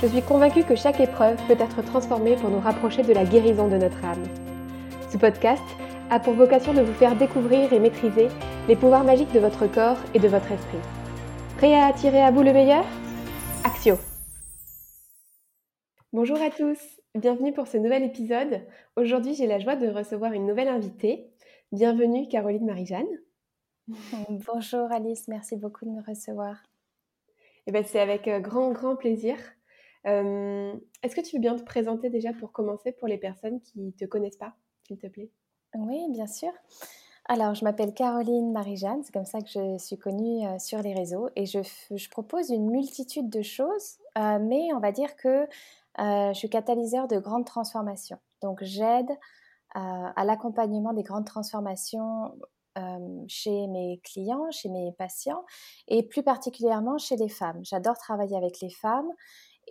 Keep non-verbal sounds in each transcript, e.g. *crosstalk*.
Je suis convaincue que chaque épreuve peut être transformée pour nous rapprocher de la guérison de notre âme. Ce podcast a pour vocation de vous faire découvrir et maîtriser les pouvoirs magiques de votre corps et de votre esprit. Prêt à attirer à vous le meilleur? Axio Bonjour à tous, bienvenue pour ce nouvel épisode. Aujourd'hui, j'ai la joie de recevoir une nouvelle invitée. Bienvenue Caroline Marie-Jeanne. *laughs* Bonjour Alice, merci beaucoup de me recevoir. Eh ben, c'est avec euh, grand, grand plaisir. Est-ce que tu veux bien te présenter déjà pour commencer pour les personnes qui ne te connaissent pas, s'il te plaît? Oui, bien sûr. Alors, je m'appelle Caroline Marie-Jeanne, c'est comme ça que je suis connue sur les réseaux et je, propose une multitude de choses, mais on va dire que je suis catalyseur de grandes transformations. Donc, j'aide à l'accompagnement des grandes transformations chez mes clients, chez mes patients et plus particulièrement chez les femmes. J'adore travailler avec les femmes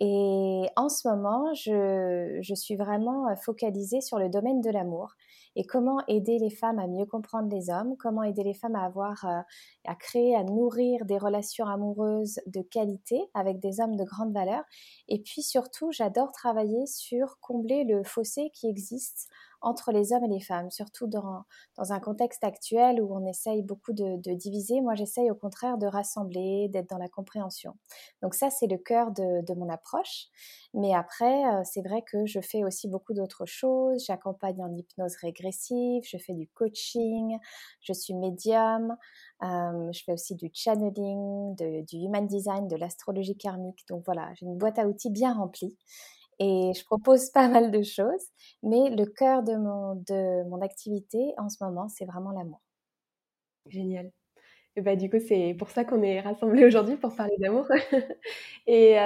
et en ce moment, je, suis vraiment euh, focalisée sur le domaine de l'amour et comment aider les femmes à mieux comprendre les hommes, comment aider les femmes à avoir, euh, à créer, à nourrir des relations amoureuses de qualité avec des hommes de grande valeur. Et puis surtout, j'adore travailler sur combler le fossé qui existe entre les hommes et les femmes, surtout dans, un contexte actuel où on essaye beaucoup de, diviser. Moi, j'essaye au contraire de rassembler, d'être dans la compréhension. Donc ça, c'est le cœur de, de, mon approche. Mais après, euh, c'est vrai que je fais aussi beaucoup d'autres choses. J'accompagne en hypnose régressive, je fais du coaching, je suis médium, euh, je fais aussi du channeling, du human design, de l'astrologie karmique. Donc voilà, j'ai une boîte à outils bien remplie et je propose pas mal de choses, mais le cœur de mon, de mon activité en ce moment, c'est vraiment l'amour. Génial. Et bah, du coup, c'est pour ça qu'on est rassemblés aujourd'hui pour parler d'amour. *laughs* et,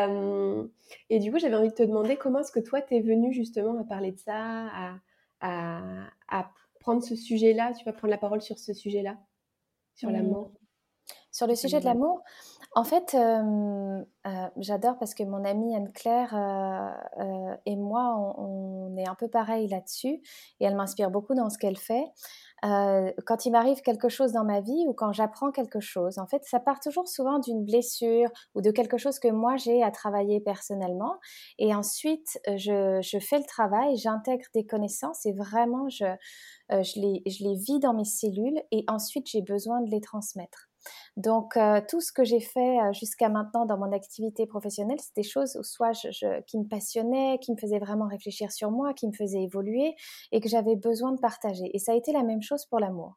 et, du coup, j'avais envie de te demander comment est-ce que toi, tu es venu justement à parler de ça, à, à, à prendre ce sujet-là, tu vas prendre la parole sur ce sujet-là, sur mmh. l'amour? Sur le sujet de l'amour, en fait, euh, j'adore parce que mon amie Anne-Claire euh, et moi, on, est un peu pareil là-dessus et elle m'inspire beaucoup dans ce qu'elle fait. quand il m'arrive quelque chose dans ma vie ou quand j'apprends quelque chose, en fait, ça part toujours souvent d'une blessure ou de quelque chose que moi j'ai à travailler personnellement. Et ensuite, je, je fais le travail, j'intègre des connaissances et vraiment, je, je, les, je les vis dans mes cellules et ensuite j'ai besoin de les transmettre. Donc, euh, tout ce que j'ai fait euh, jusqu'à maintenant dans mon activité professionnelle, c'est des choses soit qui me passionnaient, qui me faisaient vraiment réfléchir sur moi, qui me faisaient évoluer et que j'avais besoin de partager. Et ça a été la même chose pour l'amour.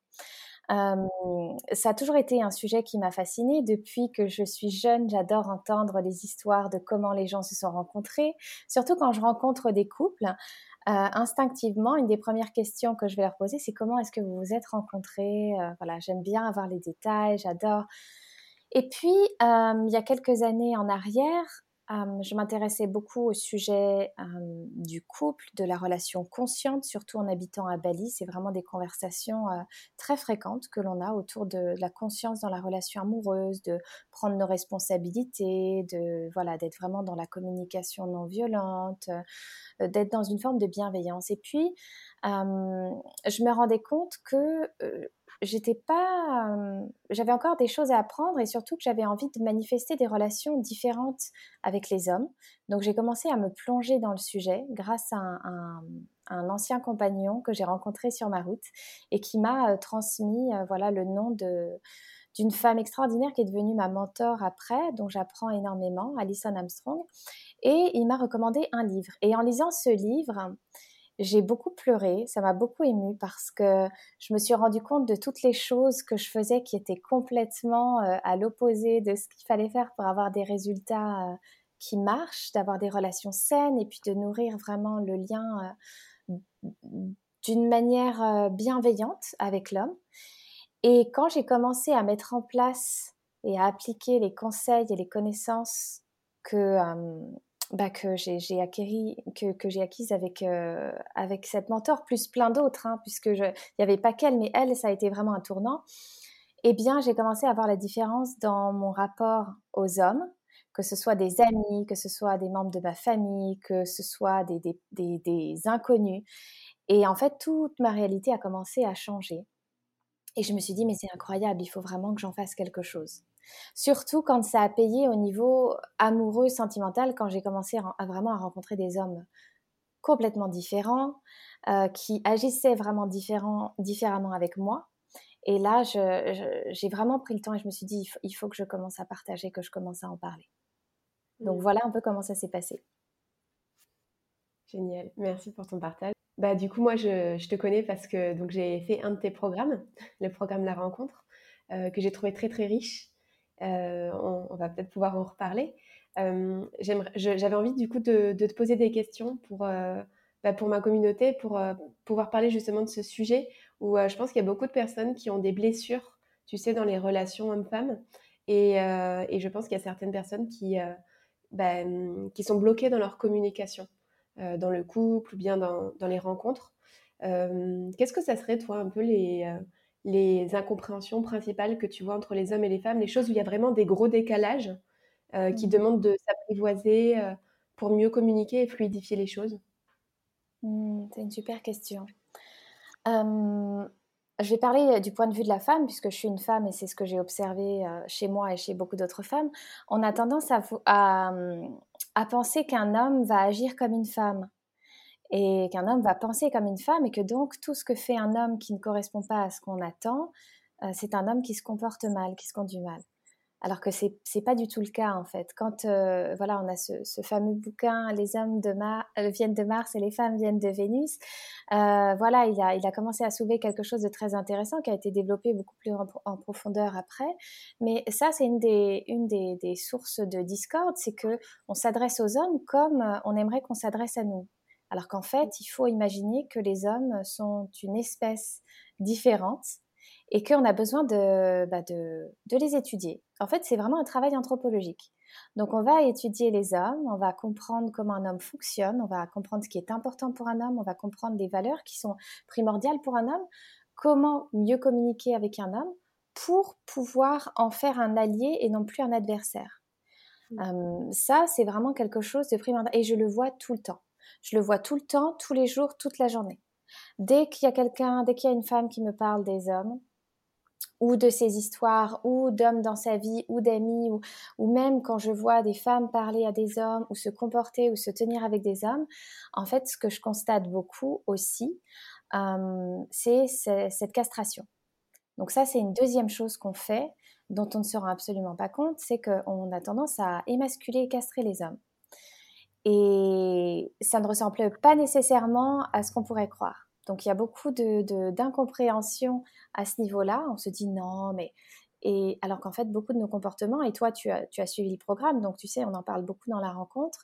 ça a toujours été un sujet qui m'a fascinée depuis que je suis jeune. J'adore entendre les histoires de comment les gens se sont rencontrés, surtout quand je rencontre des couples. Euh, instinctivement, une des premières questions que je vais leur poser, c'est comment est-ce que vous vous êtes rencontrés? Euh, Voilà, j'aime bien avoir les détails, j'adore. Et puis, euh, il y a quelques années en arrière, je m'intéressais beaucoup au sujet du couple, de la relation consciente, surtout en habitant à Bali. C'est vraiment des conversations très fréquentes que l'on a autour de, la conscience dans la relation amoureuse, de prendre nos responsabilités, de voilà, d'être vraiment dans la communication non violente, d'être dans une forme de bienveillance. Et puis, je me rendais compte que j'étais pas, j'avais encore des choses à apprendre et surtout que j'avais envie de manifester des relations différentes avec les hommes. Donc j'ai commencé à me plonger dans le sujet grâce à un, ancien compagnon que j'ai rencontré sur ma route et qui m'a transmis, voilà, le nom de d'une femme extraordinaire qui est devenue ma mentor après, dont j'apprends énormément, Alison Armstrong. Et il m'a recommandé un livre. Et en lisant ce livre, j'ai beaucoup pleuré, ça m'a beaucoup émue parce que je me suis rendu compte de toutes les choses que je faisais qui étaient complètement euh, à l'opposé de ce qu'il fallait faire pour avoir des résultats euh, qui marchent, d'avoir des relations saines et puis de nourrir vraiment le lien euh, d'une manière bienveillante avec l'homme. Et quand j'ai commencé à mettre en place et à appliquer les conseils et les connaissances que bah, que j'ai j'ai acquise avec, avec cette mentor, plus plein d'autres, hein, puisque il n'y avait pas qu'elle, mais elle, ça a été vraiment un tournant. Eh bien, j'ai commencé à voir la différence dans mon rapport aux hommes, que ce soit des amis, que ce soit des membres de ma famille, que ce soit des inconnus. Et en fait, toute ma réalité a commencé à changer. Et je me suis dit, mais c'est incroyable, il faut vraiment que j'en fasse quelque chose. Surtout quand ça a payé au niveau amoureux, sentimental, quand j'ai commencé à, vraiment à rencontrer des hommes complètement différents, euh, qui agissaient vraiment différemment avec moi. Et là, j'ai vraiment pris le temps et je me suis dit, il faut, que je commence à partager, que je commence à en parler. Donc mmh. voilà un peu comment ça s'est passé. Génial, merci pour ton partage. Bah, du coup, moi, je, te connais parce que j'ai fait un de tes programmes, le programme La Rencontre, euh, que j'ai trouvé très très riche. Euh, on, va peut-être pouvoir en reparler. Euh, j'avais envie du coup de, te poser des questions pour, bah, pour ma communauté, pour pouvoir parler justement de ce sujet où je pense qu'il y a beaucoup de personnes qui ont des blessures, tu sais, dans les relations hommes-femmes. Et, je pense qu'il y a certaines personnes qui, bah, qui sont bloquées dans leur communication. Euh, dans le couple ou bien dans, les rencontres. Euh, qu'est-ce que ça serait, toi, un peu les, euh, les incompréhensions principales que tu vois entre les hommes et les femmes, les choses où il y a vraiment des gros décalages qui mmh. demandent de s'apprivoiser pour mieux communiquer et fluidifier les choses mmh, C'est une super question. je vais parler du point de vue de la femme, puisque je suis une femme et c'est ce que j'ai observé chez moi et chez beaucoup d'autres femmes. On a tendance à, à, à penser qu'un homme va agir comme une femme et qu'un homme va penser comme une femme et que donc tout ce que fait un homme qui ne correspond pas à ce qu'on attend, euh, c'est un homme qui se comporte mal, qui se conduit mal. Alors que c'est n'est pas du tout le cas en fait. Quand euh, voilà, on a ce, fameux bouquin Les hommes de euh, viennent de Mars et les femmes viennent de Vénus. Voilà, il a, commencé à soulever quelque chose de très intéressant qui a été développé beaucoup plus en, profondeur après. Mais ça, c'est une des une des, des, sources de discorde, c'est que on s'adresse aux hommes comme on aimerait qu'on s'adresse à nous. Alors qu'en fait, il faut imaginer que les hommes sont une espèce différente et qu'on a besoin de, bah de, de, les étudier. En fait, c'est vraiment un travail anthropologique. Donc, on va étudier les hommes, on va comprendre comment un homme fonctionne, on va comprendre ce qui est important pour un homme, on va comprendre les valeurs qui sont primordiales pour un homme, comment mieux communiquer avec un homme pour pouvoir en faire un allié et non plus un adversaire. Mmh. ça, c'est vraiment quelque chose de primordial et je le vois tout le temps. Je le vois tout le temps, tous les jours, toute la journée. Dès qu'il y a quelqu'un, dès qu'il y a une femme qui me parle des hommes, ou de ses histoires, ou d'hommes dans sa vie, ou d'amis, ou, même quand je vois des femmes parler à des hommes, ou se comporter, ou se tenir avec des hommes, en fait, ce que je constate beaucoup aussi, euh, c'est cette castration. Donc ça, c'est une deuxième chose qu'on fait, dont on ne se rend absolument pas compte, c'est qu'on a tendance à émasculer et castrer les hommes. Et ça ne ressemble pas nécessairement à ce qu'on pourrait croire. Donc il y a beaucoup d'incompréhension à ce niveau-là. On se dit non, mais et alors qu'en fait beaucoup de nos comportements et toi tu as, tu as suivi le programme, donc tu sais on en parle beaucoup dans la rencontre.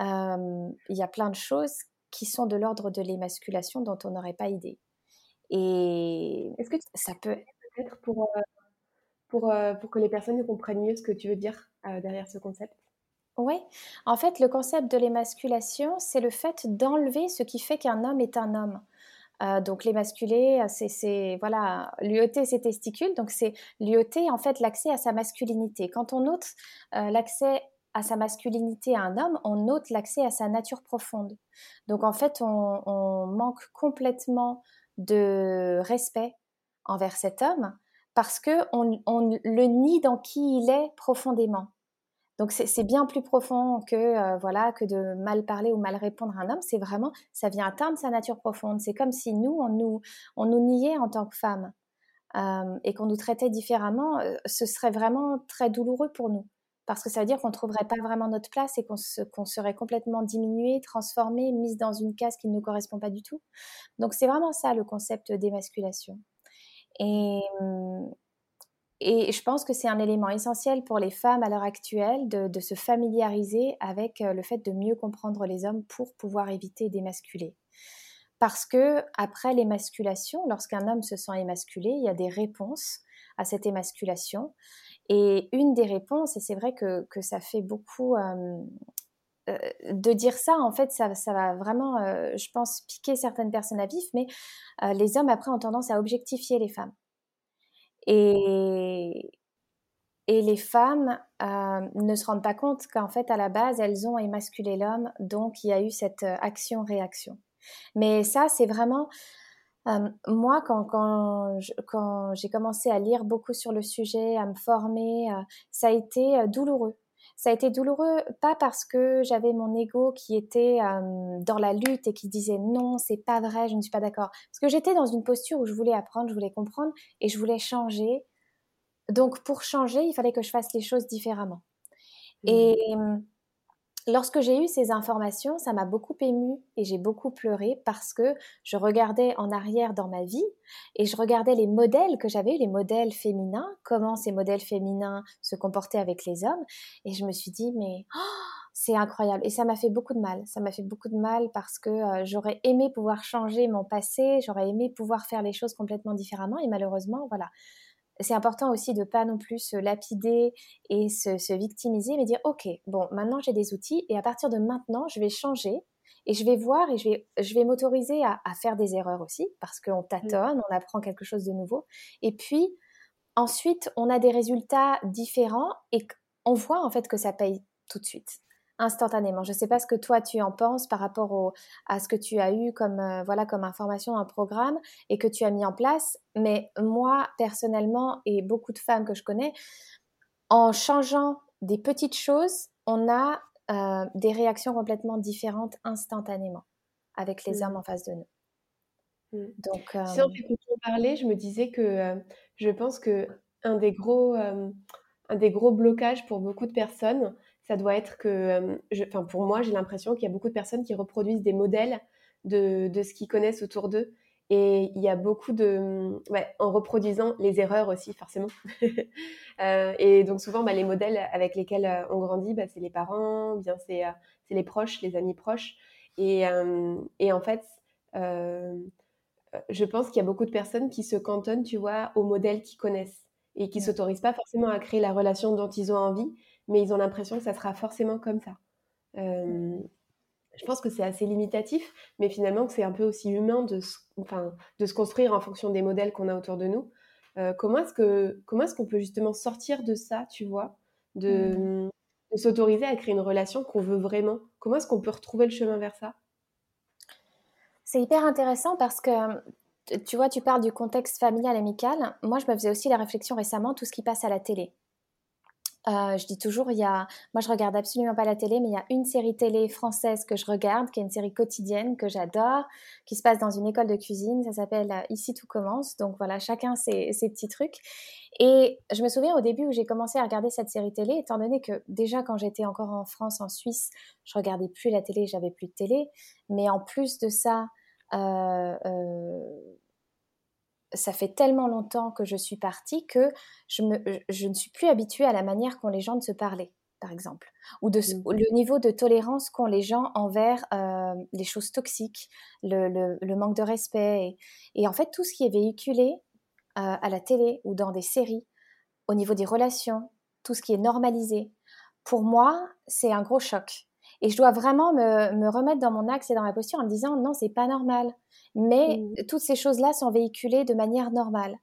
Euh, il y a plein de choses qui sont de l'ordre de l'émasculation dont on n'aurait pas idée. Et est-ce que ça peut être pour euh, pour, euh, pour que les personnes comprennent mieux ce que tu veux dire derrière ce concept? Oui, en fait, le concept de l'émasculation, c'est le fait d'enlever ce qui fait qu'un homme est un homme. Euh, donc l'émasculé, c'est voilà, lui ôter ses testicules. Donc c'est lui ôter en fait l'accès à sa masculinité. Quand on ôte euh, l'accès à sa masculinité à un homme, on ôte l'accès à sa nature profonde. Donc en fait, on, manque complètement de respect envers cet homme parce que on le nie dans qui il est profondément. Donc c'est bien plus profond que euh, voilà que de mal parler ou mal répondre à un homme. C'est vraiment ça vient atteindre sa nature profonde. C'est comme si nous on nous on nous niait en tant que femme euh, et qu'on nous traitait différemment. Euh, ce serait vraiment très douloureux pour nous parce que ça veut dire qu'on trouverait pas vraiment notre place et qu'on serait complètement diminué, transformé, mise dans une case qui ne nous correspond pas du tout. Donc c'est vraiment ça le concept d'émasculation. Et, hum, et je pense que c'est un élément essentiel pour les femmes à l'heure actuelle de, se familiariser avec euh, le fait de mieux comprendre les hommes pour pouvoir éviter d'émasculer. Parce que après l'émasculation, lorsqu'un homme se sent émasculé, il y a des réponses à cette émasculation. Et une des réponses, et c'est vrai que, ça fait beaucoup, euh, de dire ça, en fait, ça, ça va vraiment, je pense, piquer certaines personnes à vif, mais les hommes, après, ont tendance à objectifier les femmes. Et, les femmes ne se rendent pas compte qu'en fait, à la base, elles ont émasculé l'homme, donc il y a eu cette action-réaction. Mais ça, c'est vraiment... moi, quand, quand, quand j'ai commencé à lire beaucoup sur le sujet, à me former, ça a été douloureux ça a été douloureux, pas parce que j'avais mon ego qui était dans la lutte et qui disait non, c'est pas vrai, je ne suis pas d'accord. Parce que j'étais dans une posture où je voulais apprendre, je voulais comprendre et je voulais changer. Donc pour changer, il fallait que je fasse les choses différemment. Mmh. Et Lorsque j'ai eu ces informations, ça m'a beaucoup émue et j'ai beaucoup pleuré parce que je regardais en arrière dans ma vie et je regardais les modèles que j'avais, les modèles féminins, comment ces modèles féminins se comportaient avec les hommes et je me suis dit mais oh, c'est incroyable et ça m'a fait beaucoup de mal. Ça m'a fait beaucoup de mal parce que euh, j'aurais aimé pouvoir changer mon passé, j'aurais aimé pouvoir faire les choses complètement différemment et malheureusement voilà, c'est important aussi de pas non plus se lapider et se, victimiser, mais dire ok, bon, maintenant j'ai des outils et à partir de maintenant, je vais changer et je vais voir et je vais, je vais m'autoriser à, faire des erreurs aussi parce qu'on mmh. tâtonne, on apprend quelque chose de nouveau. Et puis ensuite, on a des résultats différents et on voit en fait que ça paye tout de suite instantanément. Je ne sais pas ce que toi tu en penses par rapport à ce que tu as eu comme euh, voilà comme information, un programme et que tu as mis en place. Mais moi personnellement et beaucoup de femmes que je connais, en changeant des petites choses, on a euh, des réactions complètement différentes instantanément avec les hommes mmh. en face de nous. Mmh. Donc, si on parler, je me disais que euh, je pense que un des gros un des gros blocages pour beaucoup de personnes, ça doit être que, enfin pour moi, j'ai l'impression qu'il y a beaucoup de personnes qui reproduisent des modèles de, de ce qu'ils connaissent autour d'eux. Et il y a beaucoup de, ouais, en reproduisant les erreurs aussi, forcément. *laughs* euh, et donc souvent, bah, les modèles avec lesquels on grandit, bah, c'est les parents, bien c'est c'est les proches, les amis proches. Et, et en fait, je pense qu'il y a beaucoup de personnes qui se cantonnent, tu vois, aux modèles qu'ils connaissent et qui s'autorisent pas forcément à créer la relation dont ils ont envie mais ils ont l'impression que ça sera forcément comme ça. Euh, je pense que c'est assez limitatif, mais finalement que c'est un peu aussi humain de se, enfin, de se construire en fonction des modèles qu'on a autour de nous. Euh, comment est-ce que comment est-ce qu'on peut justement sortir de ça, tu vois, de, mmh. de s'autoriser à créer une relation qu'on veut vraiment? Comment est-ce qu'on peut retrouver le chemin vers ça? C'est hyper intéressant parce que tu vois, tu parles du contexte familial amical. Moi, je me faisais aussi la réflexion récemment tout ce qui passe à la télé. Euh, je dis toujours, il y a, moi je regarde absolument pas la télé, mais il y a une série télé française que je regarde, qui est une série quotidienne que j'adore, qui se passe dans une école de cuisine. Ça s'appelle euh, Ici tout commence. Donc voilà, chacun ses, petits trucs. Et je me souviens au début où j'ai commencé à regarder cette série télé, étant donné que déjà quand j'étais encore en France, en Suisse, je regardais plus la télé, j'avais plus de télé. Mais en plus de ça, euh, euh ça fait tellement longtemps que je suis partie que je, me, je ne suis plus habituée à la manière qu'ont les gens de se parler, par exemple, ou de, mmh. le niveau de tolérance qu'ont les gens envers euh, les choses toxiques, le, le, manque de respect. Et, en fait, tout ce qui est véhiculé euh, à la télé ou dans des séries, au niveau des relations, tout ce qui est normalisé, pour moi, c'est un gros choc. Et je dois vraiment me, me, remettre dans mon axe et dans ma posture en me disant non, c'est pas normal. Mais mmh. toutes ces choses-là sont véhiculées de manière normale.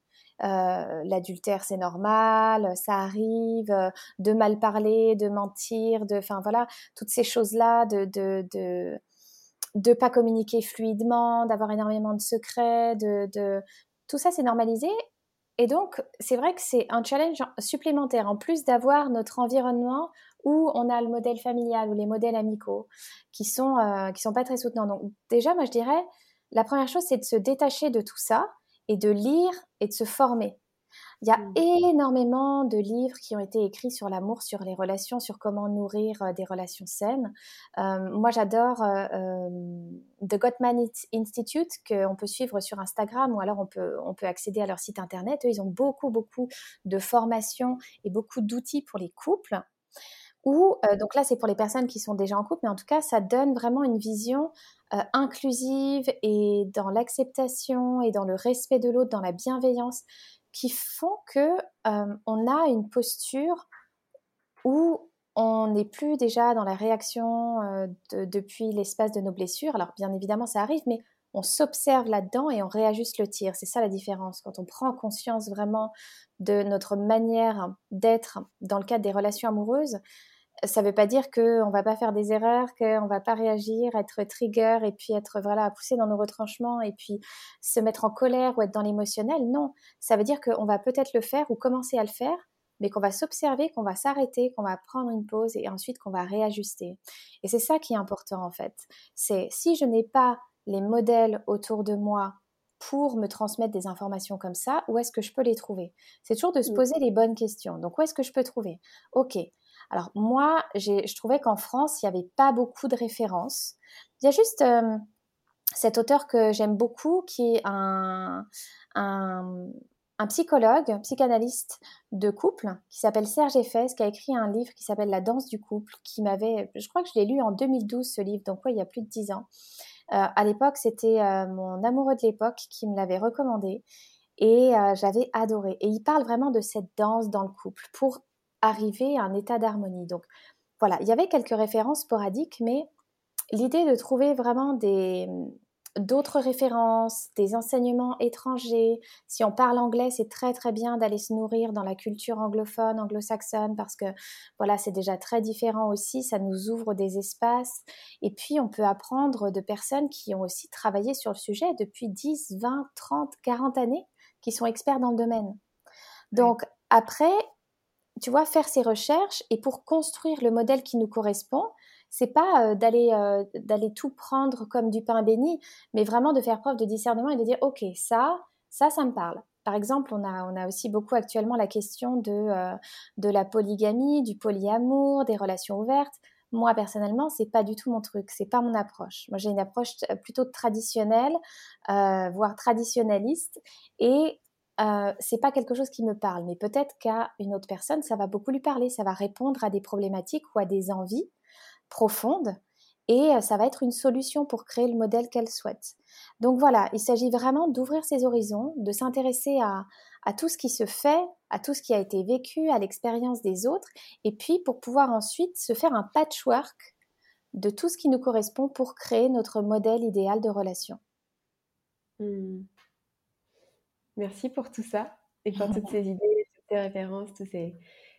Euh, l'adultère c'est normal, ça arrive, euh, de mal parler, de mentir, de, enfin voilà, toutes ces choses-là, de, de, de, de pas communiquer fluidement, d'avoir énormément de secrets, de, de... tout ça c'est normalisé. Et donc c'est vrai que c'est un challenge supplémentaire en plus d'avoir notre environnement où on a le modèle familial ou les modèles amicaux qui sont euh, qui sont pas très soutenants. Donc déjà moi je dirais la première chose, c'est de se détacher de tout ça et de lire et de se former. Il y a mmh. énormément de livres qui ont été écrits sur l'amour, sur les relations, sur comment nourrir euh, des relations saines. Euh, moi, j'adore euh, The Gottman Institute, qu'on peut suivre sur Instagram ou alors on peut, on peut accéder à leur site internet. Eux, ils ont beaucoup, beaucoup de formations et beaucoup d'outils pour les couples. Ou, donc là, c'est pour les personnes qui sont déjà en couple, mais en tout cas, ça donne vraiment une vision euh, inclusive et dans l'acceptation et dans le respect de l'autre, dans la bienveillance, qui font que euh, on a une posture où on n'est plus déjà dans la réaction depuis l'espace de nos blessures. Alors bien évidemment ça arrive, mais on s'observe là-dedans et on réajuste le tir. C'est ça la différence. Quand on prend conscience vraiment de notre manière d'être dans le cadre des relations amoureuses, ça ne veut pas dire qu'on ne va pas faire des erreurs, qu'on ne va pas réagir, être trigger et puis être voilà poussé dans nos retranchements et puis se mettre en colère ou être dans l'émotionnel. Non, ça veut dire qu'on va peut-être le faire ou commencer à le faire, mais qu'on va s'observer, qu'on va s'arrêter, qu'on va prendre une pause et ensuite qu'on va réajuster. Et c'est ça qui est important en fait. C'est si je n'ai pas les modèles autour de moi pour me transmettre des informations comme ça, où est-ce que je peux les trouver? C'est toujours de se mmh. poser les bonnes questions. Donc, où est-ce que je peux trouver? Ok. Alors, moi, je trouvais qu'en France, il n'y avait pas beaucoup de références. Il y a juste euh, cet auteur que j'aime beaucoup, qui est un, un, un psychologue, psychanalyste de couple, qui s'appelle Serge Effès, qui a écrit un livre qui s'appelle La danse du couple, qui m'avait, je crois que je l'ai lu en 2012, ce livre, donc il y a plus de dix ans. Euh, à l'époque, c'était euh, mon amoureux de l'époque qui me l'avait recommandé et j'avais adoré. Et il parle vraiment de cette danse dans le couple pour arriver à un état d'harmonie. Donc voilà, il y avait quelques références sporadiques, mais l'idée de trouver vraiment des, d'autres références, des enseignements étrangers. Si on parle anglais, c'est très très bien d'aller se nourrir dans la culture anglophone, anglo-saxonne, parce que voilà, c'est déjà très différent aussi, ça nous ouvre des espaces. Et puis, on peut apprendre de personnes qui ont aussi travaillé sur le sujet depuis 10, 20, 30, 40 années, qui sont experts dans le domaine. Donc, après, tu vois, faire ces recherches et pour construire le modèle qui nous correspond, c'est pas euh, d'aller euh, d'aller tout prendre comme du pain béni, mais vraiment de faire preuve de discernement et de dire ok ça ça ça me parle. Par exemple, on a, on a aussi beaucoup actuellement la question de, euh, de la polygamie, du polyamour, des relations ouvertes. Moi, personnellement, c'est pas du tout mon truc, c'est pas mon approche. Moi, j'ai une approche plutôt traditionnelle, voire traditionnaliste, et euh, c'est pas quelque chose qui me parle. Mais peut-être qu'à une autre personne, ça va beaucoup lui parler, ça va répondre à des problématiques ou à des envies profonde et euh, ça va être une solution pour créer le modèle qu'elle souhaite. Donc voilà, il s'agit vraiment d'ouvrir ses horizons, de s'intéresser à, tout ce qui se fait, à tout ce qui a été vécu, à l'expérience des autres, et puis pour pouvoir ensuite se faire un patchwork de tout ce qui nous correspond pour créer notre modèle idéal de relation. Hmm. Merci pour tout ça et pour toutes *laughs* ces idées, toutes ces références, tous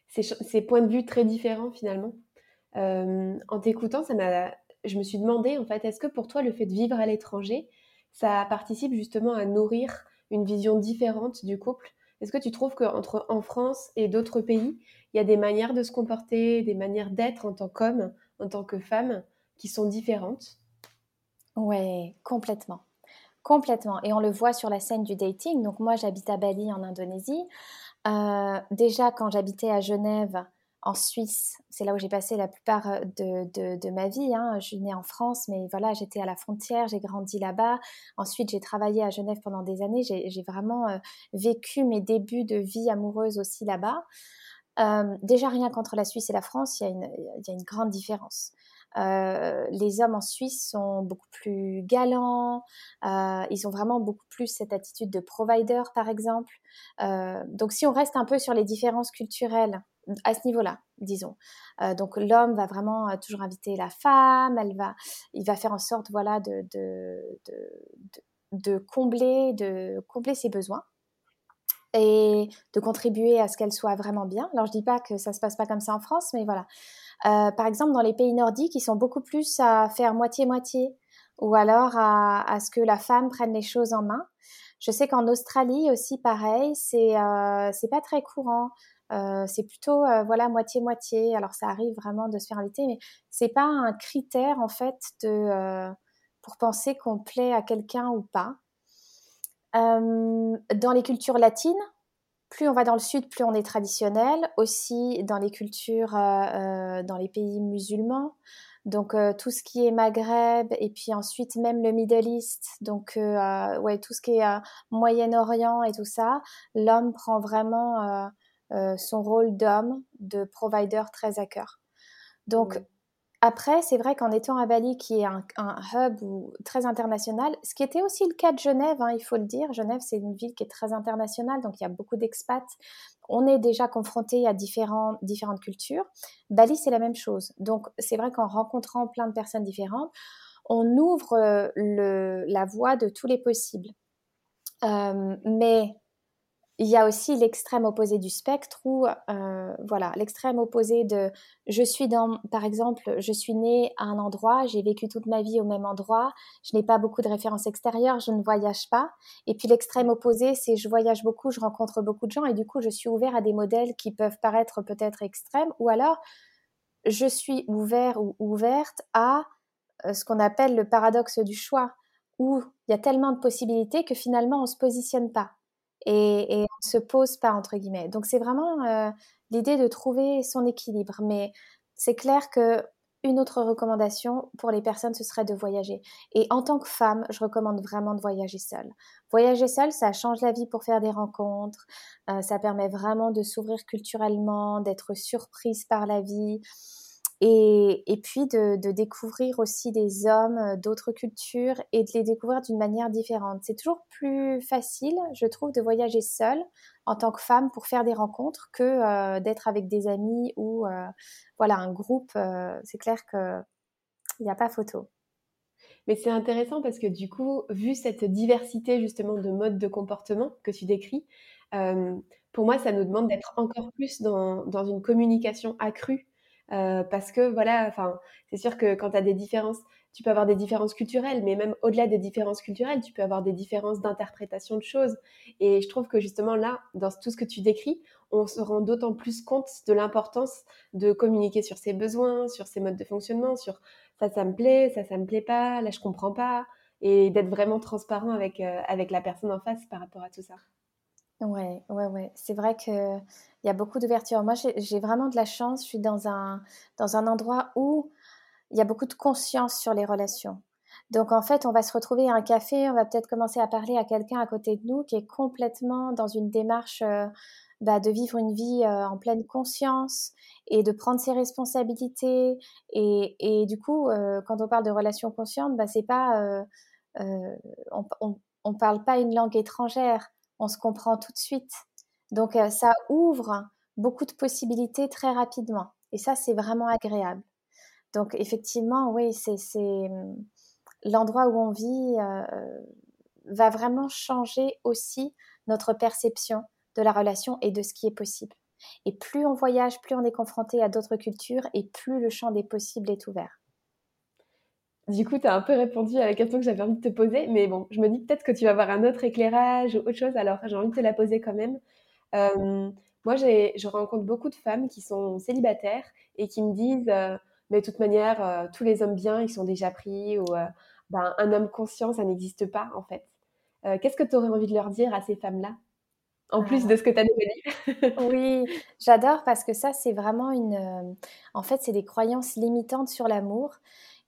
ces points de vue très différents finalement. Euh, en t'écoutant, ça m'a, je me suis demandé en fait, est-ce que pour toi le fait de vivre à l'étranger, ça participe justement à nourrir une vision différente du couple? Est-ce que tu trouves qu'entre en France et d'autres pays, il y a des manières de se comporter, des manières d'être en tant qu'homme, en tant que femme, qui sont différentes? Ouais, complètement. Complètement. Et on le voit sur la scène du dating. Donc moi, j'habite à Bali, en Indonésie. Euh, déjà, quand j'habitais à Genève, en Suisse. C'est là où j'ai passé la plupart euh, de, ma vie. Hein. Je suis née en France, mais voilà, j'étais à la frontière, j'ai grandi là-bas. Ensuite, j'ai travaillé à Genève pendant des années. J'ai vraiment euh, vécu mes débuts de vie amoureuse aussi là-bas. Déjà, rien qu'entre la Suisse et la France, il y a une, grande différence. Les hommes en Suisse sont beaucoup plus galants, ils ont vraiment beaucoup plus cette attitude de provider, par exemple. donc, si on reste un peu sur les différences culturelles à ce niveau-là, disons. Euh, donc l'homme va vraiment euh, toujours inviter la femme, elle va, il va faire en sorte, voilà, de, combler, de combler ses besoins et de contribuer à ce qu'elle soit vraiment bien. Alors je dis pas que ça se passe pas comme ça en France, mais voilà. Euh, par exemple, dans les pays nordiques, ils sont beaucoup plus à faire moitié-moitié, ou alors à, à, ce que la femme prenne les choses en main. Je sais qu'en Australie aussi, pareil, c'est c'est pas très courant. Euh, c'est plutôt euh, voilà moitié moitié. Alors ça arrive vraiment de se faire inviter, mais c'est pas un critère en fait de euh, pour penser qu'on plaît à quelqu'un ou pas. dans les cultures latines, plus on va dans le sud, plus on est traditionnel. Aussi dans les cultures, dans les pays musulmans, donc tout ce qui est Maghreb et puis ensuite même le Middle East, donc ouais tout ce qui est Moyen-Orient et tout ça, l'homme prend vraiment euh, son rôle d'homme, de provider très à cœur. Donc, après, c'est vrai qu'en étant à Bali, qui est un, hub très international, ce qui était aussi le cas de Genève, hein, il faut le dire, Genève, c'est une ville qui est très internationale, donc il y a beaucoup d'expats. On est déjà confronté à différentes cultures. Bali, c'est la même chose. Donc, c'est vrai qu'en rencontrant plein de personnes différentes, on ouvre euh, la voie de tous les possibles. Euh, mais il y a aussi l'extrême opposé du spectre où, euh, voilà, l'extrême opposé de je suis dans, par exemple, je suis née à un endroit, j'ai vécu toute ma vie au même endroit, je n'ai pas beaucoup de références extérieures, je ne voyage pas. Et puis l'extrême opposé, c'est je voyage beaucoup, je rencontre beaucoup de gens et du coup, je suis ouvert à des modèles qui peuvent paraître peut-être extrêmes ou alors je suis ouvert ou ouverte à euh, ce qu'on appelle le paradoxe du choix où il y a tellement de possibilités que finalement on se positionne pas et, on se pose pas entre guillemets. Donc c'est vraiment euh, l'idée de trouver son équilibre. Mais c'est clair que une autre recommandation pour les personnes, ce serait de voyager. Et en tant que femme, je recommande vraiment de voyager seule. Voyager seule, ça change la vie pour faire des rencontres, euh, ça permet vraiment de s'ouvrir culturellement, d'être surprise par la vie. Et, puis de, découvrir aussi des hommes euh, d'autres cultures et de les découvrir d'une manière différente. C'est toujours plus facile, je trouve, de voyager seule en tant que femme pour faire des rencontres que euh, d'être avec des amis ou euh, voilà un groupe. c'est clair qu'il n'y a pas photo. Mais c'est intéressant parce que du coup, vu cette diversité justement de modes de comportement que tu décris, pour moi, ça nous demande d'être encore plus dans, dans une communication accrue euh, parce que voilà, enfin, c'est sûr que quand tu as des différences, tu peux avoir des différences culturelles, mais même au-delà des différences culturelles, tu peux avoir des différences d'interprétation de choses. Et je trouve que justement là, dans tout ce que tu décris, on se rend d'autant plus compte de l'importance de communiquer sur ses besoins, sur ses modes de fonctionnement, sur ça, ça me plaît, ça, ça me plaît pas, là, je comprends pas, et d'être vraiment transparent avec, euh, avec la personne en face par rapport à tout ça. Ouais, ouais, ouais. C'est vrai qu'il y a beaucoup d'ouverture. Moi, j'ai vraiment de la chance. Je suis dans un, dans un endroit où il y a beaucoup de conscience sur les relations. Donc, en fait, on va se retrouver à un café, on va peut-être commencer à parler à quelqu'un à côté de nous qui est complètement dans une démarche euh, bah, de vivre une vie euh, en pleine conscience et de prendre ses responsabilités. Et, et du coup, euh, quand on parle de relations conscientes, bah, c'est pas, on, on parle pas une langue étrangère on se comprend tout de suite. Donc euh, ça ouvre beaucoup de possibilités très rapidement. Et ça, c'est vraiment agréable. Donc effectivement, oui, c'est hum, l'endroit où on vit euh, va vraiment changer aussi notre perception de la relation et de ce qui est possible. Et plus on voyage, plus on est confronté à d'autres cultures et plus le champ des possibles est ouvert. Du coup, tu as un peu répondu à la question que j'avais envie de te poser, mais bon, je me dis peut-être que tu vas avoir un autre éclairage ou autre chose, alors j'ai envie de te la poser quand même. Euh, moi, je rencontre beaucoup de femmes qui sont célibataires et qui me disent, euh, mais de toute manière, euh, tous les hommes bien, ils sont déjà pris, ou ben, un homme conscient, ça n'existe pas en fait. Qu'est-ce que tu aurais envie de leur dire à ces femmes-là? En plus de ce que tu as déjà dit. *laughs* oui, j'adore parce que ça, c'est vraiment une. en fait, c'est des croyances limitantes sur l'amour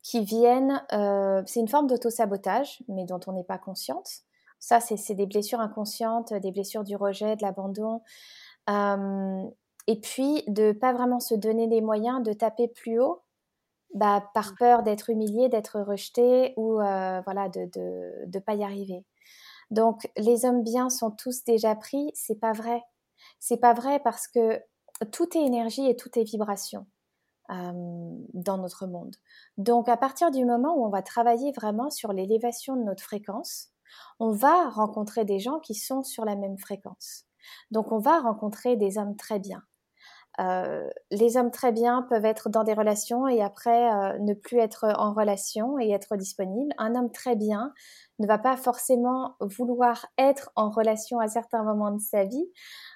qui viennent, euh, c'est une forme d'auto-sabotage, mais dont on n'est pas consciente. Ça, c'est des blessures inconscientes, des blessures du rejet, de l'abandon. Euh, et puis, de pas vraiment se donner les moyens de taper plus haut, bah, par peur d'être humilié, d'être rejeté ou euh, voilà, de ne pas y arriver. Donc, les hommes bien sont tous déjà pris, c'est pas vrai. C'est pas vrai parce que tout est énergie et tout est vibration dans notre monde. Donc à partir du moment où on va travailler vraiment sur l'élévation de notre fréquence, on va rencontrer des gens qui sont sur la même fréquence. Donc on va rencontrer des hommes très bien. Euh, les hommes très bien peuvent être dans des relations et après euh, ne plus être en relation et être disponible. Un homme très bien ne va pas forcément vouloir être en relation à certains moments de sa vie.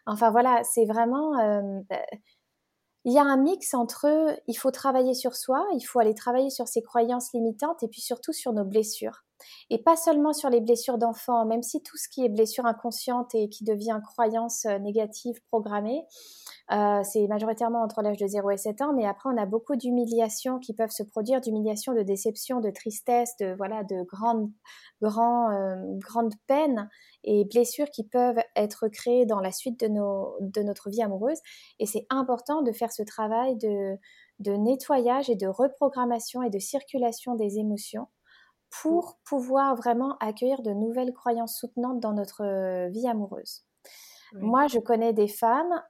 Enfin voilà, c'est vraiment euh, il y a un mix entre il faut travailler sur soi, il faut aller travailler sur ses croyances limitantes et puis surtout sur nos blessures. Et pas seulement sur les blessures d'enfants, même si tout ce qui est blessure inconsciente et qui devient croyance euh, négative programmée, euh, c'est majoritairement entre l'âge de 0 et 7 ans, mais après on a beaucoup d'humiliations qui peuvent se produire, d'humiliations, de déception, de tristesse, de voilà, de grandes, euh, grandes peines et blessures qui peuvent être créées dans la suite de, nos, de notre vie amoureuse. Et c'est important de faire ce travail de de nettoyage et de reprogrammation et de circulation des émotions pour pouvoir vraiment accueillir de nouvelles croyances soutenantes dans notre vie amoureuse. Moi, je connais des femmes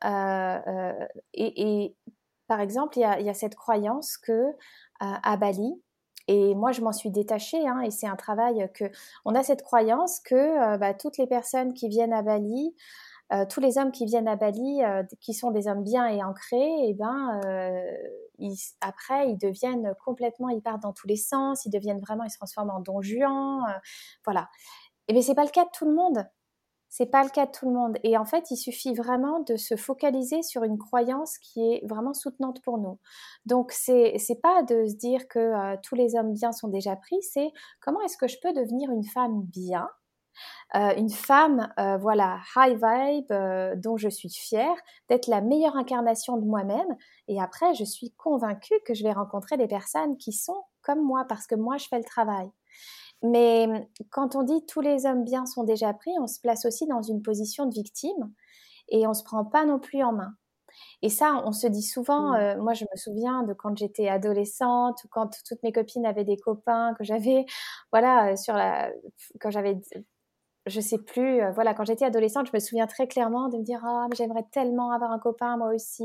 et, par exemple, il y, a, cette croyance que à Bali, et moi, je m'en suis détachée, hein, et c'est un travail que. On a cette croyance que euh, bah, toutes les personnes qui viennent à Bali, euh, tous les hommes qui viennent à Bali, euh, qui sont des hommes bien et ancrés, et ben, après, ils deviennent complètement, ils partent dans tous les sens, ils deviennent vraiment, ils se transforment en don Juan, voilà. Et bien, c'est pas le cas de tout le monde. C'est pas le cas de tout le monde. Et en fait, il suffit vraiment de se focaliser sur une croyance qui est vraiment soutenante pour nous. Donc, c'est c'est pas de se dire que euh, tous les hommes bien sont déjà pris. C'est comment est-ce que je peux devenir une femme bien, euh, une femme, euh, voilà, high vibe, dont je suis fière, d'être la meilleure incarnation de moi-même. Et après, je suis convaincue que je vais rencontrer des personnes qui sont comme moi, parce que moi, je fais le travail. Mais mmh, quand on dit tous les hommes bien sont déjà pris, on se place aussi dans une position de victime et on se prend pas non plus en main. Et ça, on se dit souvent, mmh. euh, moi je me souviens de quand j'étais adolescente, ou quand toutes mes copines avaient des copains, que j'avais, *laughs* voilà, euh, sur la, quand j'avais, je sais plus, euh, voilà, quand j'étais adolescente, je me souviens très clairement de me dire, ah, mais j'aimerais tellement avoir un copain moi aussi,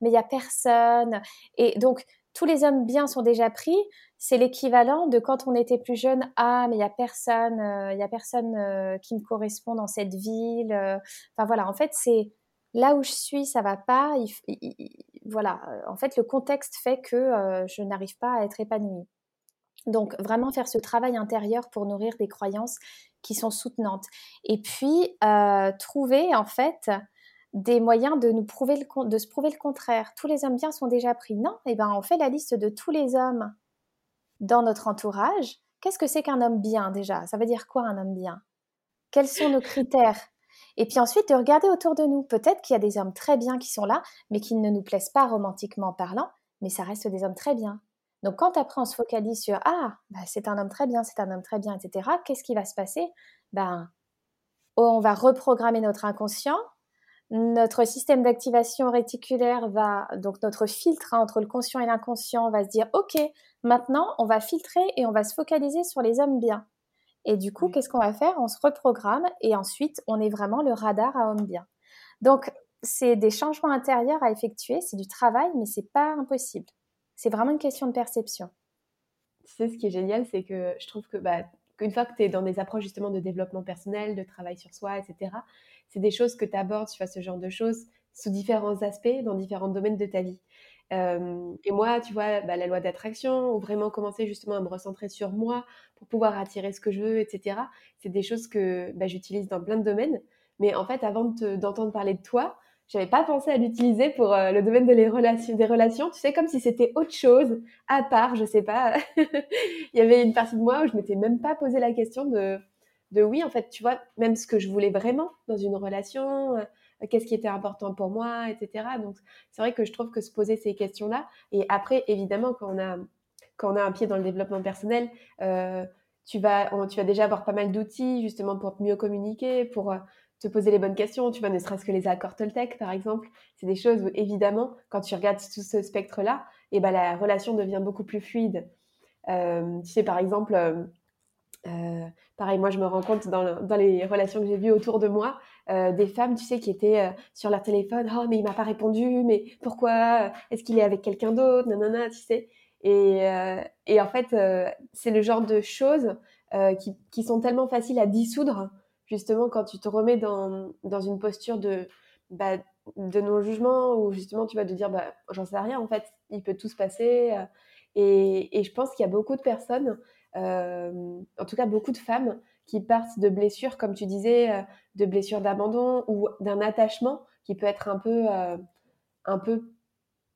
mais il y a personne. Et donc, tous les hommes bien sont déjà pris, c'est l'équivalent de quand on était plus jeune, ah mais il y a personne, euh, il y a personne euh, qui me correspond dans cette ville. Euh. Enfin voilà, en fait c'est là où je suis, ça va pas. voilà, en fait le contexte fait que je n'arrive pas à être épanouie. Donc vraiment faire ce travail intérieur pour nourrir des croyances qui sont soutenantes. Et puis trouver en fait des moyens de nous prouver le, de se prouver le contraire. Tous les hommes bien sont déjà pris. Non, et eh ben on fait la liste de tous les hommes dans notre entourage, qu'est-ce que c'est qu'un homme bien déjà? Ça veut dire quoi un homme bien? Quels sont nos critères? Et puis ensuite de regarder autour de nous. Peut-être qu'il y a des hommes très bien qui sont là, mais qui ne nous plaisent pas romantiquement parlant, mais ça reste des hommes très bien. Donc quand après on se focalise sur ah bah, c'est un homme très bien, c'est un homme très bien, etc. Qu'est-ce qui va se passer? Ben on va reprogrammer notre inconscient notre système d'activation réticulaire va, donc notre filtre hein, entre le conscient et l'inconscient va se dire, OK, maintenant, on va filtrer et on va se focaliser sur les hommes bien. Et du coup, qu'est-ce qu'on va faire? On se reprogramme et ensuite, on est vraiment le radar à hommes bien. Donc, c'est des changements intérieurs à effectuer, c'est du travail, mais c'est pas impossible. C'est vraiment une question de perception. Tu sais, ce qui est génial, c'est que je trouve que bah, qu'une fois que tu es dans des approches justement de développement personnel, de travail sur soi, etc., c'est des choses que tu abordes, tu vois, ce genre de choses sous différents aspects, dans différents domaines de ta vie. Euh, et moi, tu vois, bah, la loi d'attraction, ou vraiment commencer justement à me recentrer sur moi pour pouvoir attirer ce que je veux, etc., c'est des choses que bah, j'utilise dans plein de domaines. Mais en fait, avant d'entendre parler de toi, j'avais pas pensé à l'utiliser pour euh, le domaine de relations, des relations. Tu sais, comme si c'était autre chose, à part, je sais pas. *laughs* Il y avait une partie de moi où je m'étais même pas posé la question de de oui, en fait, tu vois, même ce que je voulais vraiment dans une relation, euh, qu'est-ce qui était important pour moi, etc. Donc, c'est vrai que je trouve que se poser ces questions-là, et après, évidemment, quand on a, quand on a un pied dans le développement personnel, euh, tu, vas, tu vas déjà avoir pas mal d'outils, justement, pour mieux communiquer, pour euh, te poser les bonnes questions. Tu vois, ne serait-ce que les accords Toltec, par exemple. C'est des choses où, évidemment, quand tu regardes tout ce spectre-là, eh ben, la relation devient beaucoup plus fluide. tu sais, par exemple euh, pareil, moi je me rends compte dans, dans les relations que j'ai vues autour de moi, euh, des femmes, tu sais, qui étaient euh, sur leur téléphone, oh mais il m'a pas répondu, mais pourquoi Est-ce qu'il est avec quelqu'un d'autre Nanana, tu sais. Et, et, en fait, c'est le genre de choses qui, qui, sont tellement faciles à dissoudre, justement quand tu te remets dans, dans une posture de, bah, de non-jugement, ou justement tu vas te dire, bah, j'en sais rien, en fait, il peut tout se passer. Et, et je pense qu'il y a beaucoup de personnes en tout cas beaucoup de femmes qui partent de blessures, comme tu disais, euh, de blessures d'abandon ou d'un attachement qui peut être un peu, euh, un peu,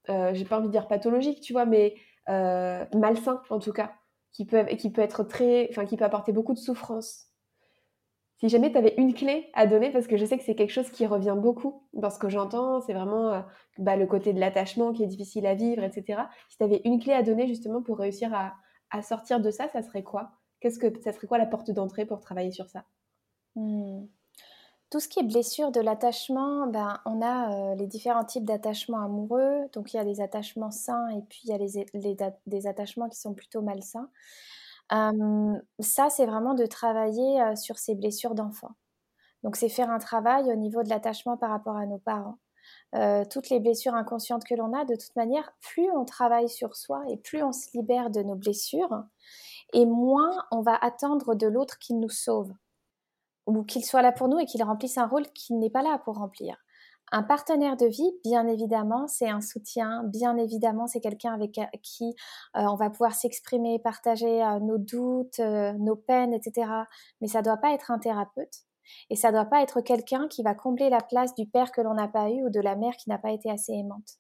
j'ai pas envie de dire pathologique, tu vois, mais malsain en tout cas, qui peut, qui peut être très, enfin qui peut apporter beaucoup de souffrance. Si jamais tu avais une clé à donner, parce que je sais que c'est quelque chose qui revient beaucoup dans ce que j'entends, c'est vraiment bah, le côté de l'attachement qui est difficile à vivre, etc. Si tu avais une clé à donner justement pour réussir à, à sortir de ça, ça serait quoi? Qu'est-ce que ça serait quoi la porte d'entrée pour travailler sur ça? Hmm. Tout ce qui est blessure de l'attachement, ben, on a les différents types d'attachements amoureux. Donc il y a les attachements sains et puis il y a des attachements qui sont plutôt malsains. ça, c'est vraiment de travailler sur ces blessures d'enfant. Donc c'est faire un travail au niveau de l'attachement par rapport à nos parents. Toutes les blessures inconscientes que l'on a, de toute manière, plus on travaille sur soi et plus on se libère de nos blessures, et moins on va attendre de l'autre qu'il nous sauve ou qu'il soit là pour nous et qu'il remplisse un rôle qu'il n'est pas là pour remplir. Un partenaire de vie, bien évidemment, c'est un soutien, bien évidemment, c'est quelqu'un avec qui euh, on va pouvoir s'exprimer, partager euh, nos doutes, euh, nos peines, etc. Mais ça ne doit pas être un thérapeute et ça ne doit pas être quelqu'un qui va combler la place du père que l'on n'a pas eu ou de la mère qui n'a pas été assez aimante.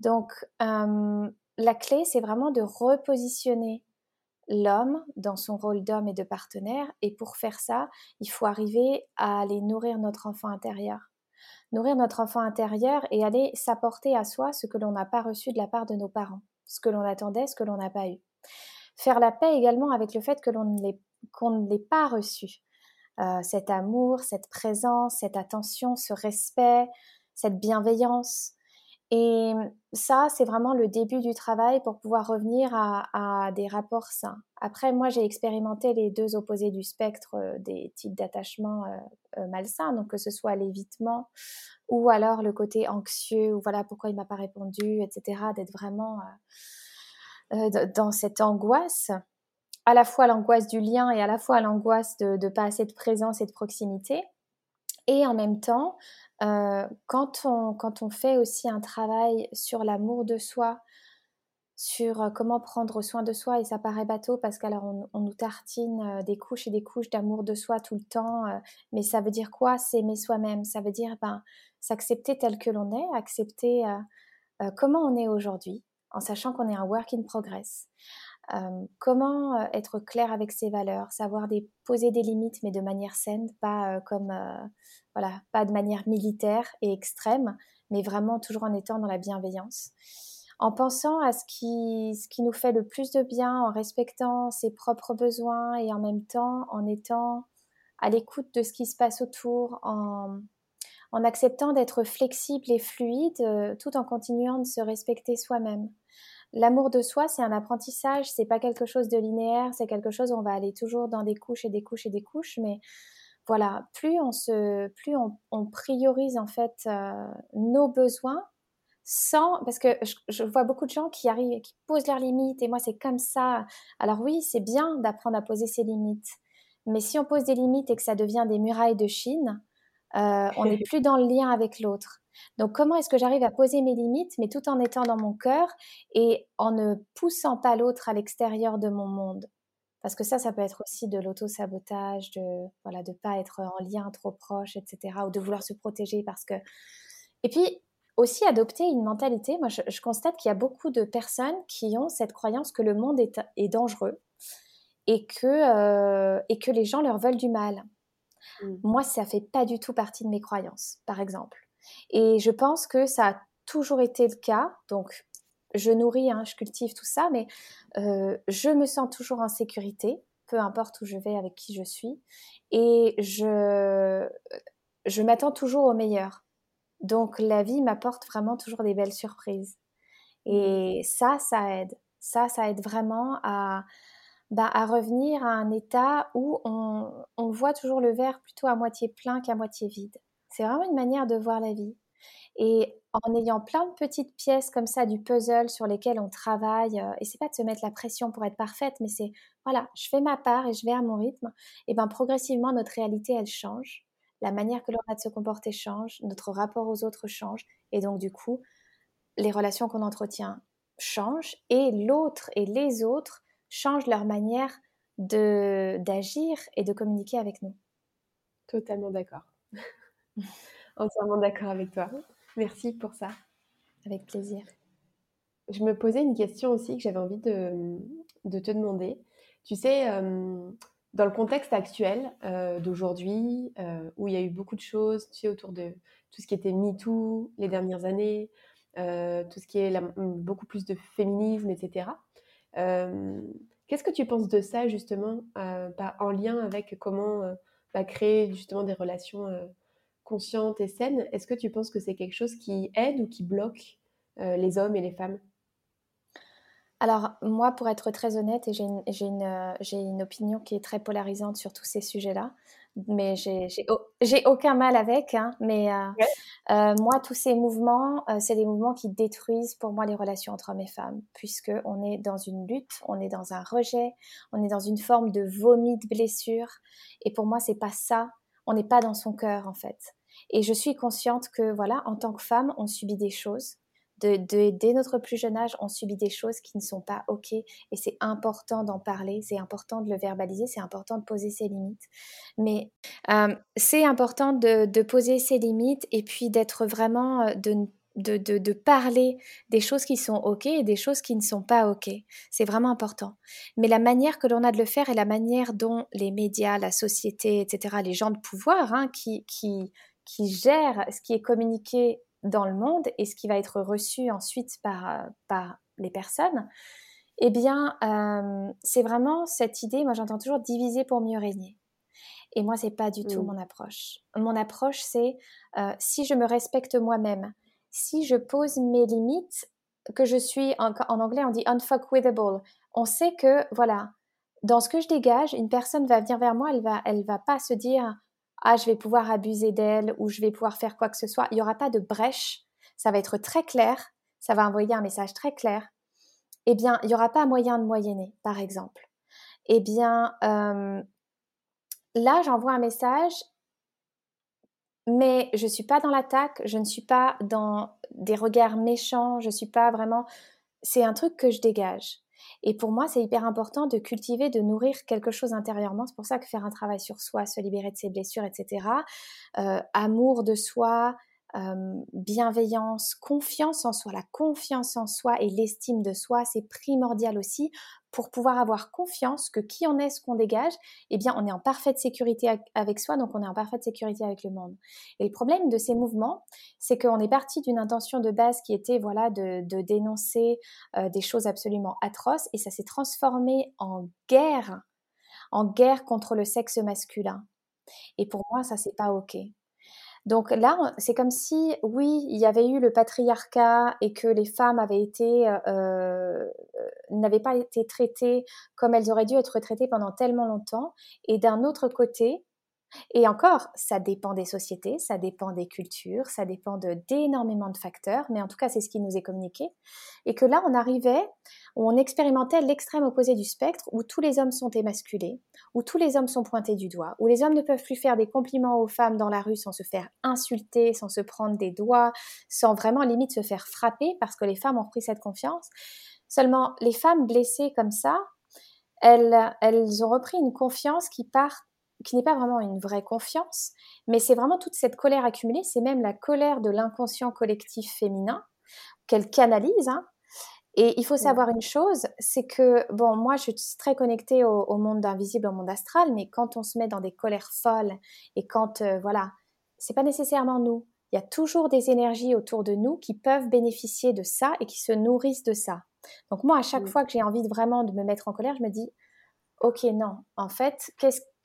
Donc, la clé, c'est vraiment de repositionner l'homme dans son rôle d'homme et de partenaire. Et pour faire ça, il faut arriver à aller nourrir notre enfant intérieur. Nourrir notre enfant intérieur et aller s'apporter à soi ce que l'on n'a pas reçu de la part de nos parents, ce que l'on attendait, ce que l'on n'a pas eu. Faire la paix également avec le fait que l'on ne l'ait pas reçu. Euh, cet amour, cette présence, cette attention, ce respect, cette bienveillance. Et ça, c'est vraiment le début du travail pour pouvoir revenir à, des rapports sains. Après, moi, j'ai expérimenté les deux opposés du spectre euh, des types d'attachement euh, euh, malsains, donc que ce soit l'évitement ou alors le côté anxieux, ou voilà pourquoi il m'a pas répondu, etc. D'être vraiment dans cette angoisse, à la fois l'angoisse du lien et à la fois l'angoisse de pas assez de présence et de proximité. Et en même temps, euh, quand, on, quand on fait aussi un travail sur l'amour de soi, sur euh, comment prendre soin de soi, et ça paraît bateau parce qu'alors on, nous tartine euh, des couches et des couches d'amour de soi tout le temps, mais ça veut dire quoi S'aimer soi-même, ça veut dire ben, s'accepter tel que l'on est, accepter comment on est aujourd'hui, en sachant qu'on est un work in progress. Comment être clair avec ses valeurs, savoir poser des limites, mais de manière saine, pas comme voilà, pas de manière militaire et extrême, mais vraiment toujours en étant dans la bienveillance. En pensant à ce qui, nous fait le plus de bien, en respectant ses propres besoins et en même temps en étant à l'écoute de ce qui se passe autour, en, acceptant d'être flexible et fluide euh, tout en continuant de se respecter soi-même. L'amour de soi, c'est un apprentissage, c'est pas quelque chose de linéaire, c'est quelque chose où on va aller toujours dans des couches et des couches et des couches, mais voilà, plus on se, plus on, priorise en fait euh, nos besoins sans, parce que je, vois beaucoup de gens qui arrivent, qui posent leurs limites et moi c'est comme ça. Alors oui, c'est bien d'apprendre à poser ses limites, mais si on pose des limites et que ça devient des murailles de Chine, euh, on n'est *laughs* plus dans le lien avec l'autre. Donc comment est-ce que j'arrive à poser mes limites, mais tout en étant dans mon cœur et en ne poussant pas l'autre à l'extérieur de mon monde? Parce que ça, ça peut être aussi de l'auto-sabotage, de voilà, de pas être en lien trop proche, etc., ou de vouloir se protéger parce que. Et puis aussi adopter une mentalité. Moi, je, constate qu'il y a beaucoup de personnes qui ont cette croyance que le monde est, est dangereux et que euh, et que les gens leur veulent du mal. Mmh. Moi, ça fait pas du tout partie de mes croyances, par exemple. Et je pense que ça a toujours été le cas. Donc, je nourris, hein, je cultive tout ça, mais euh, je me sens toujours en sécurité, peu importe où je vais, avec qui je suis, et je, je m'attends toujours au meilleur. Donc la vie m'apporte vraiment toujours des belles surprises. Et ça, ça aide. Ça, ça aide vraiment à, bah, à revenir à un état où on, on voit toujours le verre plutôt à moitié plein qu'à moitié vide. C'est vraiment une manière de voir la vie. Et en ayant plein de petites pièces comme ça du puzzle sur lesquelles on travaille, euh, et c'est pas de se mettre la pression pour être parfaite, mais c'est voilà, je fais ma part et je vais à mon rythme, et ben progressivement notre réalité elle change, la manière que l'on a de se comporter change, notre rapport aux autres change, et donc du coup les relations qu'on entretient changent, et l'autre et les autres changent leur manière de d'agir et de communiquer avec nous. Totalement d'accord. *laughs* Entièrement d'accord avec toi. Merci pour ça. Avec plaisir. Je me posais une question aussi que j'avais envie de, te demander. Tu sais, euh, dans le contexte actuel euh, d'aujourd'hui, euh, où il y a eu beaucoup de choses, tu sais, autour de tout ce qui était MeToo les dernières années, tout ce qui est beaucoup plus de féminisme, etc. Qu'est-ce que tu penses de ça, justement, en lien avec comment bah, créer justement des relations consciente et saine, est-ce que tu penses que c'est quelque chose qui aide ou qui bloque les hommes et les femmes? Alors, moi, pour être très honnête, et j'ai une, une, opinion qui est très polarisante sur tous ces sujets-là, mais j'ai aucun mal avec. Hein, mais euh, euh, moi, tous ces mouvements, euh, c'est des mouvements qui détruisent pour moi les relations entre hommes et femmes, puisque on est dans une lutte, on est dans un rejet, on est dans une forme de vomi de blessure. Et pour moi, c'est pas ça. On n'est pas dans son cœur en fait. Et je suis consciente que voilà, en tant que femme, on subit des choses de, dès notre plus jeune âge, on subit des choses qui ne sont pas OK et c'est important d'en parler, c'est important de le verbaliser, c'est important de poser ses limites. Mais euh, c'est important de, poser ses limites et puis d'être vraiment, euh, de, de, de, parler des choses qui sont OK et des choses qui ne sont pas OK. C'est vraiment important. Mais la manière que l'on a de le faire et la manière dont les médias, la société, etc., les gens de pouvoir hein, qui, qui, qui gèrent ce qui est communiqué dans le monde et ce qui va être reçu ensuite par, euh, par les personnes, eh bien, euh, c'est vraiment cette idée, moi j'entends toujours diviser pour mieux régner. Et moi, c'est pas du tout mmh. mon approche. Mon approche, c'est euh, si je me respecte moi-même, si je pose mes limites, que je suis, en, en anglais on dit unfuckwithable, on sait que, voilà, dans ce que je dégage, une personne va venir vers moi, elle va, elle va pas se dire ah, je vais pouvoir abuser d'elle ou je vais pouvoir faire quoi que ce soit. Il n'y aura pas de brèche. Ça va être très clair. Ça va envoyer un message très clair. Eh bien, il n'y aura pas moyen de moyenner, par exemple. Eh bien, euh, là, j'envoie un message, mais je ne suis pas dans l'attaque, je ne suis pas dans des regards méchants, je ne suis pas vraiment... C'est un truc que je dégage. Et pour moi, c'est hyper important de cultiver, de nourrir quelque chose intérieurement. C'est pour ça que faire un travail sur soi, se libérer de ses blessures, etc., euh, amour de soi, bienveillance, confiance en soi. La confiance en soi et l'estime de soi, c'est primordial aussi pour pouvoir avoir confiance que qui on est, ce qu'on dégage, eh bien, on est en parfaite sécurité avec soi, donc on est en parfaite sécurité avec le monde. Et le problème de ces mouvements, c'est qu'on est parti d'une intention de base qui était, voilà, de, dénoncer euh, des choses absolument atroces, et ça s'est transformé en guerre, en guerre contre le sexe masculin. Et pour moi, ça, c'est pas OK. Donc là, c'est comme si, oui, il y avait eu le patriarcat et que les femmes avaient été, euh, euh, n'avaient pas été traitées comme elles auraient dû être traitées pendant tellement longtemps. Et d'un autre côté, et encore, ça dépend des sociétés, ça dépend des cultures, ça dépend d'énormément de, facteurs, mais en tout cas, c'est ce qui nous est communiqué. Et que là, on arrivait, on expérimentait l'extrême opposé du spectre, où tous les hommes sont émasculés, où tous les hommes sont pointés du doigt, où les hommes ne peuvent plus faire des compliments aux femmes dans la rue sans se faire insulter, sans se prendre des doigts, sans vraiment limite se faire frapper, parce que les femmes ont pris cette confiance. Seulement, les femmes blessées comme ça, elles, elles ont repris une confiance qui part qui n'est pas vraiment une vraie confiance, mais c'est vraiment toute cette colère accumulée, c'est même la colère de l'inconscient collectif féminin qu'elle canalise. Hein. Et il faut savoir une chose, c'est que, bon, moi je suis très connectée au, monde invisible, au monde astral, mais quand on se met dans des colères folles et quand, euh, voilà, c'est pas nécessairement nous. Il y a toujours des énergies autour de nous qui peuvent bénéficier de ça et qui se nourrissent de ça. Donc moi, à chaque fois que j'ai envie de vraiment de me mettre en colère, je me dis, ok, non, en fait,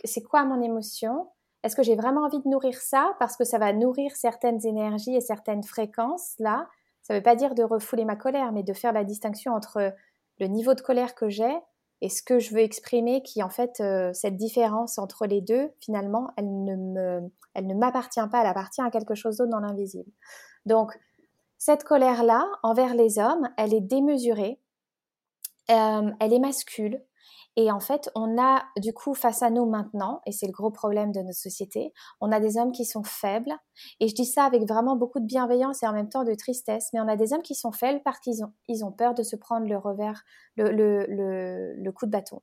c'est quoi mon émotion? Est-ce que j'ai vraiment envie de nourrir ça? Parce que ça va nourrir certaines énergies et certaines fréquences là. Ça ne veut pas dire de refouler ma colère, mais de faire la distinction entre le niveau de colère que j'ai et ce que je veux exprimer, qui en fait, euh, cette différence entre les deux, finalement, elle ne m'appartient pas, elle appartient à quelque chose d'autre dans l'invisible. Donc, cette colère-là, envers les hommes, elle est démesurée, euh, elle est mascule, et en fait, on a du coup face à nous maintenant, et c'est le gros problème de notre société, on a des hommes qui sont faibles. Et je dis ça avec vraiment beaucoup de bienveillance et en même temps de tristesse, mais on a des hommes qui sont faibles parce qu'ils ont, ils ont peur de se prendre le revers, le, le, le, coup de bâton.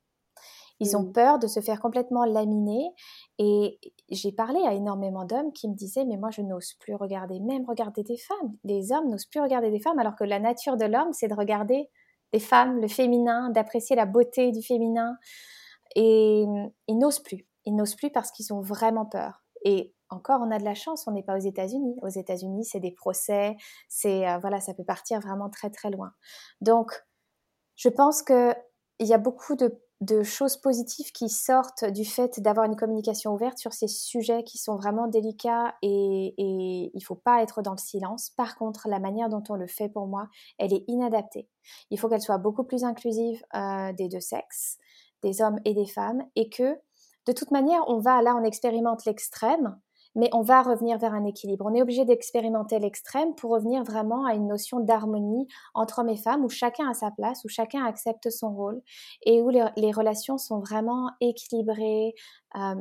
Ils ont mmh. peur de se faire complètement laminer. Et j'ai parlé à énormément d'hommes qui me disaient, mais moi je n'ose plus regarder, même regarder des femmes. Les hommes n'osent plus regarder des femmes alors que la nature de l'homme, c'est de regarder les femmes, le féminin, d'apprécier la beauté du féminin. Et ils n'osent plus. Ils n'osent plus parce qu'ils ont vraiment peur. Et encore, on a de la chance, on n'est pas aux États-Unis. Aux États-Unis, c'est des procès, c'est euh, voilà, ça peut partir vraiment très très loin. Donc, je pense que il y a beaucoup de de choses positives qui sortent du fait d'avoir une communication ouverte sur ces sujets qui sont vraiment délicats et, il ne faut pas être dans le silence. Par contre, la manière dont on le fait pour moi, elle est inadaptée. Il faut qu'elle soit beaucoup plus inclusive euh, des deux sexes, des hommes et des femmes, et que de toute manière, on va là, on expérimente l'extrême, mais on va revenir vers un équilibre. On est obligé d'expérimenter l'extrême pour revenir vraiment à une notion d'harmonie entre hommes et femmes où chacun a sa place, où chacun accepte son rôle et où les, relations sont vraiment équilibrées, euh,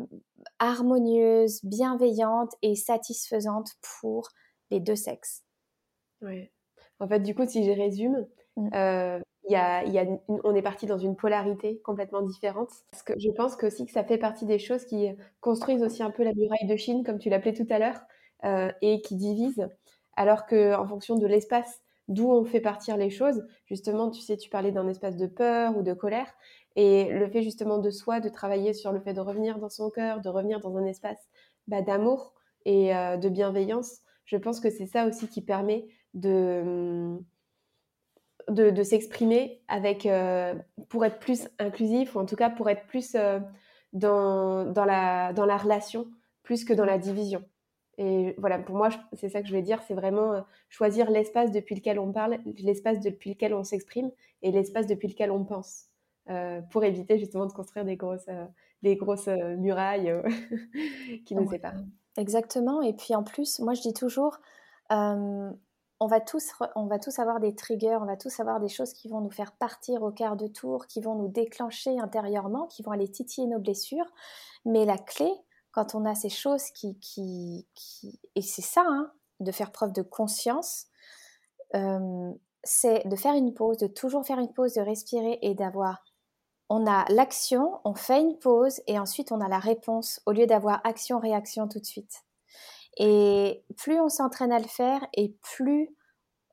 harmonieuses, bienveillantes et satisfaisantes pour les deux sexes. Oui. En fait, du coup, si je résume, mmh. euh, on est parti dans une polarité complètement différente. Parce que je pense que aussi que ça fait partie des choses qui construisent aussi un peu la muraille de Chine, comme tu l'appelais tout à l'heure, euh, et qui divisent. Alors qu'en fonction de l'espace d'où on fait partir les choses, justement, tu sais, tu parlais d'un espace de peur ou de colère, et le fait justement de soi, de travailler sur le fait de revenir dans son cœur, de revenir dans un espace bah, d'amour et euh, de bienveillance, je pense que c'est ça aussi qui permet de de, s'exprimer avec euh, pour être plus inclusif ou en tout cas pour être plus euh, dans, dans, la, dans la relation plus que dans la division. Et voilà, pour moi, c'est ça que je voulais dire, c'est vraiment euh, choisir l'espace depuis lequel on parle, l'espace depuis lequel on s'exprime et l'espace depuis lequel on pense, pour éviter justement de construire des grosses, des grosses murailles *laughs* qui nous séparent. Exactement, et puis en plus, moi je dis toujours, on va, tous, avoir des triggers, on va tous avoir des choses qui vont nous faire partir au quart de tour, qui vont nous déclencher intérieurement, qui vont aller titiller nos blessures. Mais la clé, quand on a ces choses qui... qui, et c'est ça, hein, de faire preuve de conscience, euh, c'est de faire une pause, de toujours faire une pause, de respirer et d'avoir... On a l'action, on fait une pause et ensuite on a la réponse au lieu d'avoir action-réaction tout de suite. Et plus on s'entraîne à le faire et plus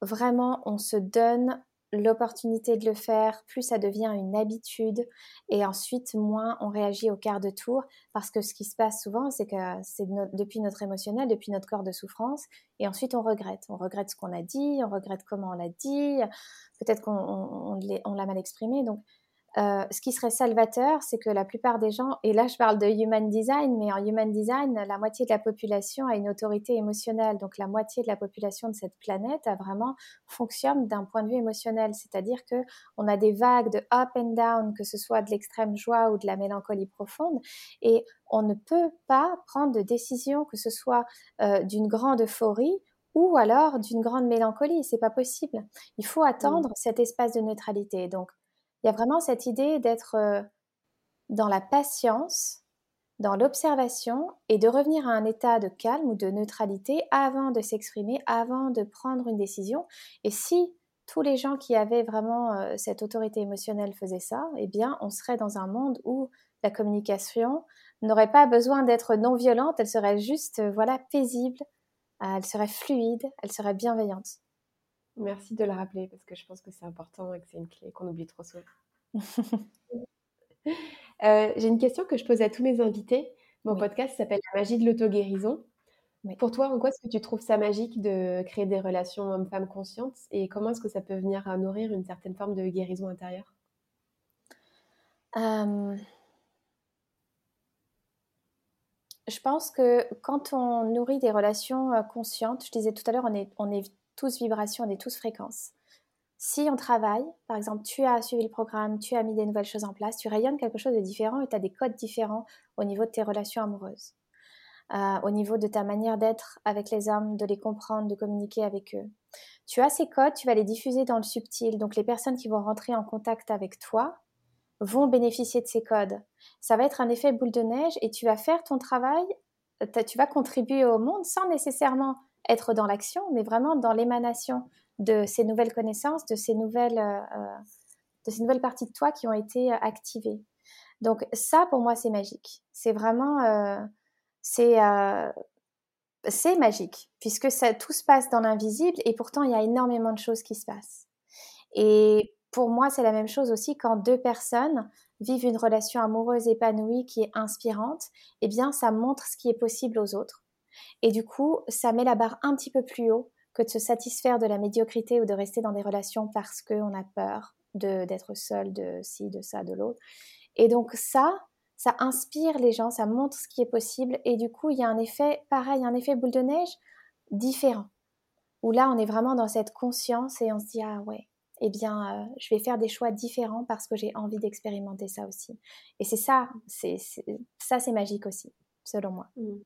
vraiment on se donne l'opportunité de le faire, plus ça devient une habitude et ensuite moins on réagit au quart de tour parce que ce qui se passe souvent c'est que c'est depuis notre émotionnel, depuis notre corps de souffrance et ensuite on regrette. On regrette ce qu'on a dit, on regrette comment on l'a dit, peut-être qu'on l'a mal exprimé. Donc euh, ce qui serait salvateur, c'est que la plupart des gens, et là je parle de human design, mais en human design, la moitié de la population a une autorité émotionnelle. Donc la moitié de la population de cette planète a vraiment fonctionne d'un point de vue émotionnel, c'est-à-dire que on a des vagues de up and down, que ce soit de l'extrême joie ou de la mélancolie profonde, et on ne peut pas prendre de décision, que ce soit euh, d'une grande euphorie ou alors d'une grande mélancolie. C'est pas possible. Il faut attendre cet espace de neutralité. Donc il y a vraiment cette idée d'être euh, dans la patience, dans l'observation et de revenir à un état de calme ou de neutralité avant de s'exprimer, avant de prendre une décision. Et si tous les gens qui avaient vraiment euh, cette autorité émotionnelle faisaient ça, eh bien, on serait dans un monde où la communication n'aurait pas besoin d'être non violente, elle serait juste, euh, voilà, paisible, elle serait fluide, elle serait bienveillante. Merci de le rappeler parce que je pense que c'est important et que c'est une clé qu'on oublie trop souvent. *laughs* Euh, j'ai une question que je pose à tous mes invités. Mon podcast s'appelle La magie de l'auto-guérison. Pour toi, en quoi est-ce que tu trouves ça magique de créer des relations hommes-femmes conscientes et comment est-ce que ça peut venir à nourrir une certaine forme de guérison intérieure? Je pense que quand on nourrit des relations euh, conscientes, je disais tout à l'heure, on est, on est tous vibrations, on est tous fréquences. Si on travaille, par exemple, tu as suivi le programme, tu as mis des nouvelles choses en place, tu rayonnes quelque chose de différent et tu as des codes différents au niveau de tes relations amoureuses, euh, au niveau de ta manière d'être avec les hommes, de les comprendre, de communiquer avec eux. Tu as ces codes, tu vas les diffuser dans le subtil. Donc les personnes qui vont rentrer en contact avec toi vont bénéficier de ces codes. Ça va être un effet boule de neige et tu vas faire ton travail, tu vas contribuer au monde sans nécessairement être dans l'action, mais vraiment dans l'émanation de ces nouvelles connaissances, de ces nouvelles, euh, euh, de ces nouvelles parties de toi qui ont été euh, activées. Donc ça, pour moi, c'est magique. C'est vraiment, c'est, c'est magique puisque ça, tout se passe dans l'invisible et pourtant il y a énormément de choses qui se passent. Et pour moi, c'est la même chose aussi quand deux personnes vivent une relation amoureuse épanouie qui est inspirante. Eh bien, ça montre ce qui est possible aux autres. Et du coup, ça met la barre un petit peu plus haut que de se satisfaire de la médiocrité ou de rester dans des relations parce qu'on a peur d'être seul, de ci, de ça, de l'autre. Et donc ça, ça inspire les gens, ça montre ce qui est possible. Et du coup, il y a un effet, pareil, un effet boule de neige différent. Où là, on est vraiment dans cette conscience et on se dit, ah ouais, eh bien, euh, je vais faire des choix différents parce que j'ai envie d'expérimenter ça aussi. Et c'est ça, c'est ça, c'est magique aussi, selon moi. Mmh.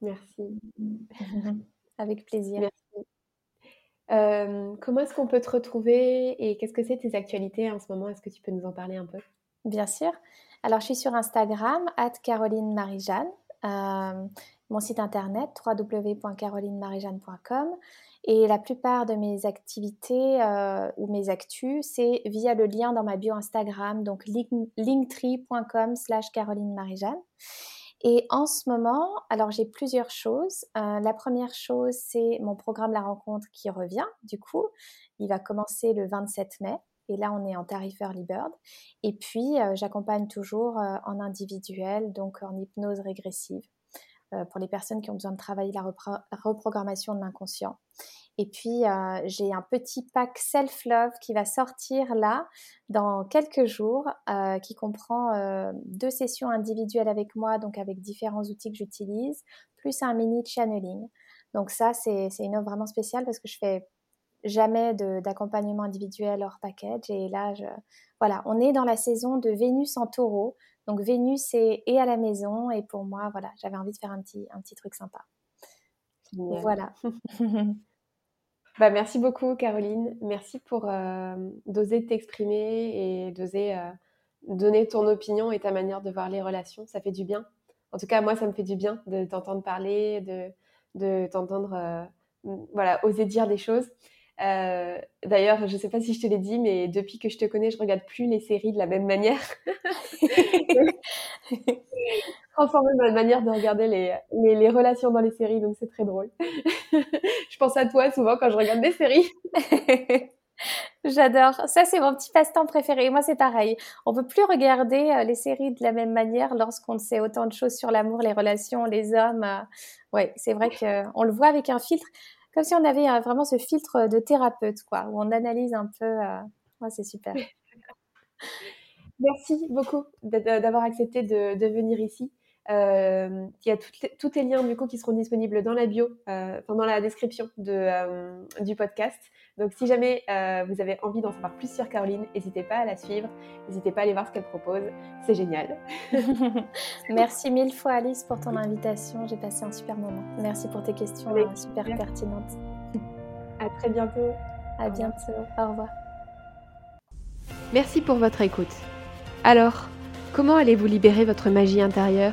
Merci. *laughs* Avec plaisir. Merci. Euh, comment est-ce qu'on peut te retrouver et qu'est-ce que c'est tes actualités en ce moment? Est-ce que tu peux nous en parler un peu? Bien sûr. Alors, je suis sur Instagram, at Caroline Marie-Jeanne. Euh, mon site internet, www.carolinemarijeanne.com. Et la plupart de mes activités euh, ou mes actus, c'est via le lien dans ma bio Instagram, donc linktree.com slash Caroline Marie-Jeanne. Et en ce moment, alors j'ai plusieurs choses. Euh, la première chose, c'est mon programme La Rencontre qui revient. Du coup, il va commencer le 27 mai. Et là, on est en tarif Early Bird. Et puis, euh, j'accompagne toujours euh, en individuel, donc en hypnose régressive, pour les personnes qui ont besoin de travailler la reprogrammation de l'inconscient. Et puis, euh, j'ai un petit pack self-love qui va sortir là dans quelques jours, euh, qui comprend euh, deux sessions individuelles avec moi, donc avec différents outils que j'utilise, plus un mini channeling. Donc ça, c'est une offre vraiment spéciale parce que je fais jamais d'accompagnement individuel hors package. Et là, je, voilà, on est dans la saison de Vénus en taureau. Donc Vénus est, est à la maison et pour moi, voilà, j'avais envie de faire un petit, un petit truc sympa. Voilà. *laughs* Bah, merci beaucoup, Caroline. Merci pour euh, d'oser t'exprimer et d'oser euh, donner ton opinion et ta manière de voir les relations. Ça fait du bien. En tout cas, moi, ça me fait du bien de t'entendre parler, de, de t'entendre euh, voilà, oser dire des choses. D'ailleurs, je ne sais pas si je te l'ai dit, mais depuis que je te connais, je regarde plus les séries de la même manière. *laughs* *laughs* transformer ma manière de regarder les, les, relations dans les séries, donc c'est très drôle. *laughs* je pense à toi souvent quand je regarde des séries. *laughs* J'adore. Ça, c'est mon petit passe-temps préféré. Moi, c'est pareil. On peut plus regarder euh, les séries de la même manière lorsqu'on sait autant de choses sur l'amour, les relations, les hommes. Euh. Ouais, c'est vrai qu'on le voit avec un filtre, comme si on avait euh, vraiment ce filtre de thérapeute, quoi, où on analyse un peu. Ouais, c'est super. *laughs* Merci beaucoup d'avoir accepté de, venir ici. Euh, il y a tous les liens du coup qui seront disponibles dans la bio, euh, dans la description de, euh, du podcast. Donc si jamais vous avez envie d'en savoir plus sur Caroline, n'hésitez pas à la suivre, n'hésitez pas à aller voir ce qu'elle propose, c'est génial. *laughs* *laughs* Merci mille fois Alice pour ton invitation, j'ai passé un super moment. Merci pour tes questions super pertinentes. À très bientôt. À bientôt, au revoir. Merci pour votre écoute. Alors, comment allez-vous libérer votre magie intérieure?